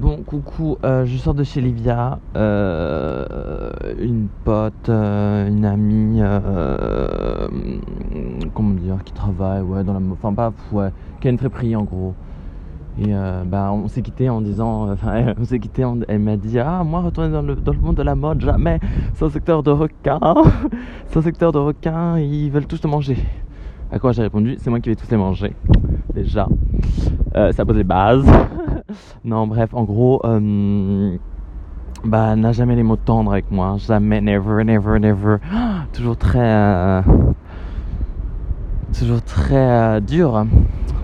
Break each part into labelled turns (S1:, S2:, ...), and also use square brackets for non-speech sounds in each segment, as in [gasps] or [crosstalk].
S1: Bon, coucou, euh, je sors de chez Livia, euh, une pote, euh, une amie, comment dire, qui travaille, ouais, dans la, enfin pas, ouais, qui a une friperie en gros. Et bah, on s'est quitté en disant, enfin, on s'est quitté, en- elle m'a dit, ah, moi, retourner dans le, dans le monde de la mode, jamais, un secteur de requins, [laughs] un secteur de requins, ils veulent tous te manger. À quoi j'ai répondu, c'est moi qui vais tous les manger, déjà. Ça pose les bases. [laughs] non, bref, en gros, euh, bah, n'a jamais les mots tendres avec moi. Jamais, never, never, never. [gasps] toujours très. euh, toujours très euh, dur.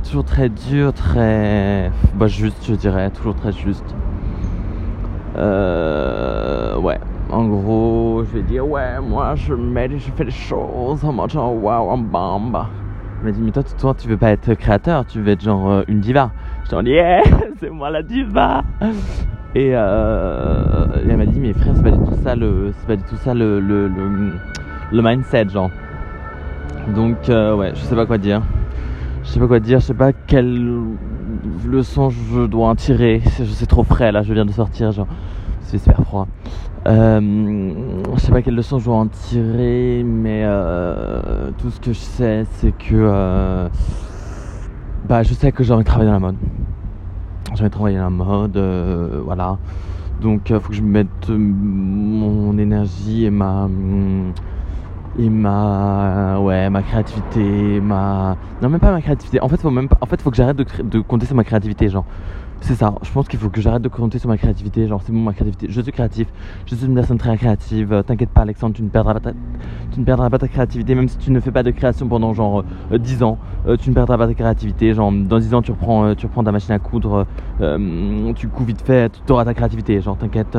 S1: Toujours très dur, très. Bah, juste, je dirais. Toujours très juste. Euh, ouais. En gros, je vais dire, ouais, moi, je, mets, je fais les choses en mode genre, waouh, en bamba. Elle m'a dit, mais toi, toi, tu veux pas être créateur, tu veux être genre une diva. Je t'en dis, yeah, [laughs] c'est moi la diva. Euh, et elle m'a dit, mais frère, c'est pas du tout ça le, c'est pas du tout ça le, le, mindset, genre. Donc, euh, ouais, je sais pas quoi dire. Je sais pas quoi dire, je sais pas quelle leçon je dois en tirer. C'est c'est trop frais là, je viens de sortir, genre, c'est super froid. Euh, je sais pas quelle leçon je dois en tirer, mais tout ce que je sais, c'est que bah, je sais que j'ai envie de travailler dans la mode. Travailler dans la mode, euh, voilà. Donc, il faut que je mette euh, mon énergie et ma hum, et ma ouais ma créativité, ma non même pas ma créativité. En fait, faut même pas... en fait, faut que j'arrête de, de compter sur ma créativité, genre. C'est ça, je pense qu'il faut que j'arrête de compter sur ma créativité. Genre, c'est bon, ma créativité. Je suis créatif, je suis une personne très créative. Euh, T'inquiète pas, Alexandre, tu ne, perdras pas ta... tu ne perdras pas ta créativité, même si tu ne fais pas de création pendant genre euh, 10 ans. euh, tu ne perdras pas ta créativité. Genre, dans 10 ans, tu reprends, euh, tu reprends ta machine à coudre, tu couds vite fait, tu auras ta créativité. Genre, t'inquiète.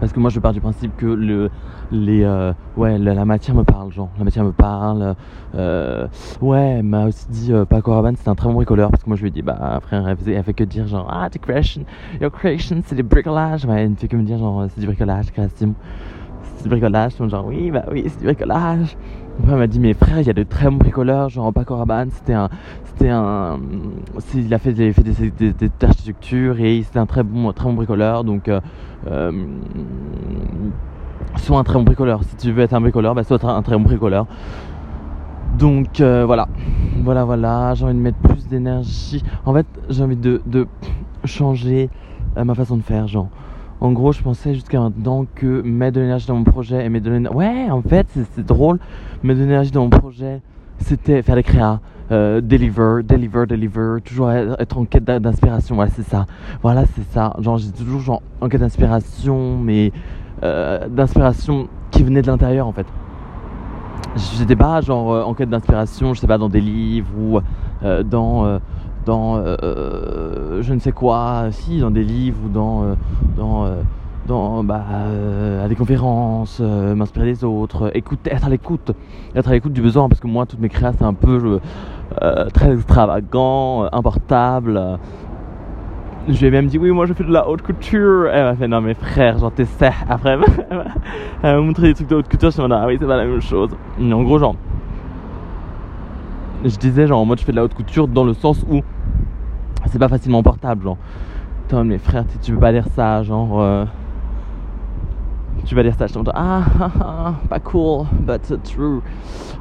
S1: Parce que moi, je pars du principe que le, les, euh, ouais, la, matière me parle, genre, la matière me parle. Euh, ouais, elle m'a aussi dit, euh, Paco Rabanne, c'est un très bon bricoleur, parce que moi, je lui ai dit, bah, frère, elle, faisait- elle fait que dire, genre, ah, tes creation, your creation, c'est des bricolages. Ouais, elle ne fait que me dire, genre, c'est du bricolage, création. C'est du bricolage, genre, oui, bah oui, c'est du bricolage. Après, elle m'a dit, mais frère, il y a de très bons bricoleurs, genre, Paco Rabanne, c'était un, c'était un, il a fait des, fait des architectures et c'était un très bon, très bon bricoleur, donc, euh, euh, sois un très bon bricoleur. Si tu veux être un bricoleur, bah, sois un très bon bricoleur. Donc euh, voilà, voilà, voilà. J'ai envie de mettre plus d'énergie. En fait, j'ai envie de, de changer euh, ma façon de faire. Genre, en gros, je pensais jusqu'à maintenant que mettre de l'énergie dans mon projet et mettre de l'énergie. Ouais, en fait, c'est- drôle. Mettre de l'énergie dans mon projet, c'était faire des créas. euh, deliver, deliver, deliver, toujours être en quête d'in- d'inspiration, voilà c'est ça, voilà c'est ça, genre j'ai toujours genre en quête d'inspiration, mais euh, d'inspiration qui venait de l'intérieur en fait. J'étais pas genre euh, en quête d'inspiration, je sais pas, dans des livres ou dans, dans euh, je ne sais quoi, si, dans des livres ou dans, euh, dans, euh, dans bah, à des conférences, m'inspirer des autres, écouter, être à l'écoute, être à l'écoute du besoin, parce que moi, toutes mes créas, c'est un peu très extravagant, importable. Je lui ai même dit, oui, moi je fais de la haute couture. Elle m'a fait, non, mais frère, genre, t'essaies. Après, [laughs] elle m'a montré des trucs de haute couture. Je me suis dit, ah oui, c'est pas la même chose. Mais en gros, genre, je disais, genre, en mode, je fais de la haute couture dans le sens où c'est pas facilement portable, genre. Putain, mais frère, tu- peux pas dire ça, genre. euh, tu vas dire ça, je te montre, [laughs] ah, ah, ah, pas cool, but true.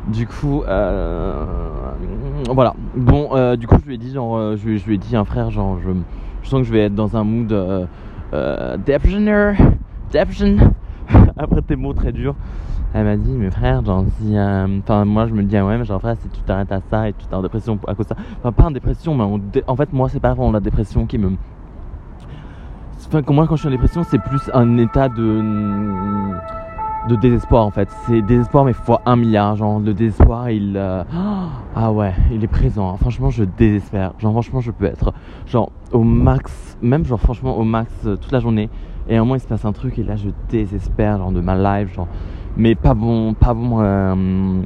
S1: Du coup, euh, voilà. Bon, euh, du coup, je lui ai dit, genre, euh, je, lui- ai dit, un frère, genre, je, je sens que je vais être dans un mood euh, depression. [laughs] Après tes mots très durs, elle m'a dit, mais frère, genre, si, euh, enfin, moi, je me dis, ah ouais, mais genre, frère, si tu t'arrêtes à ça et tu t'es en dépression à cause de ça, enfin, pas en dépression, mais en, dé- en fait, moi, c'est pas vraiment la dépression qui me Enfin, moi, quand je suis en dépression, c'est plus un état de de désespoir en fait. C'est désespoir mais fois un milliard. Genre le désespoir, il euh, [gasps] ah ouais, il est présent. Franchement, je désespère. Genre franchement, je peux être genre au max, même genre franchement au max euh, toute la journée. Et à un moment, il se passe un truc et là, je désespère genre de ma life, genre. Mais pas bon, pas bon, euh,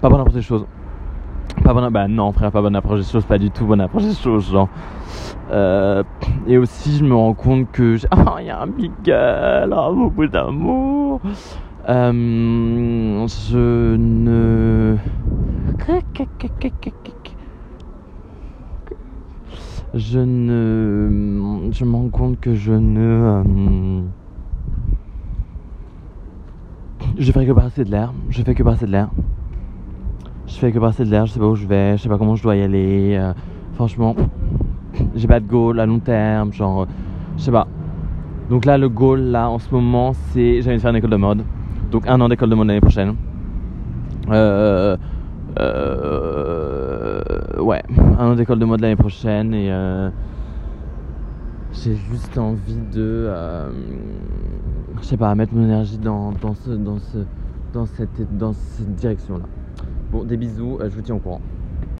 S1: pas bon approche des choses. Pas bonne, bah non frère, pas bonne approche des choses, pas du tout bonne approche des choses, genre. Euh, et aussi, je me rends compte que ah, [laughs] il y a un big girl, oh, beaucoup d'amour. Euh, je ne. je ne. Je me rends compte que je ne. euh, je fais que passer de l'air. Je fais que passer de l'air. Je fais que passer de l'air. Je sais pas où je vais. Je sais pas comment je dois y aller. euh, franchement, [clears throat] j'ai pas de goal à long terme. Genre, euh, je sais pas. Donc là, le goal, là, en ce moment, c'est. J'ai envie de faire une école de mode. Donc un an d'école de mode l'année prochaine. Euh, euh, ouais, un an d'école de mode l'année prochaine et j'ai juste envie de, je sais pas, mettre mon énergie dans, dans, ce, dans, ce, dans, cette, dans cette direction-là. Bon, des bisous, euh, je vous tiens au courant.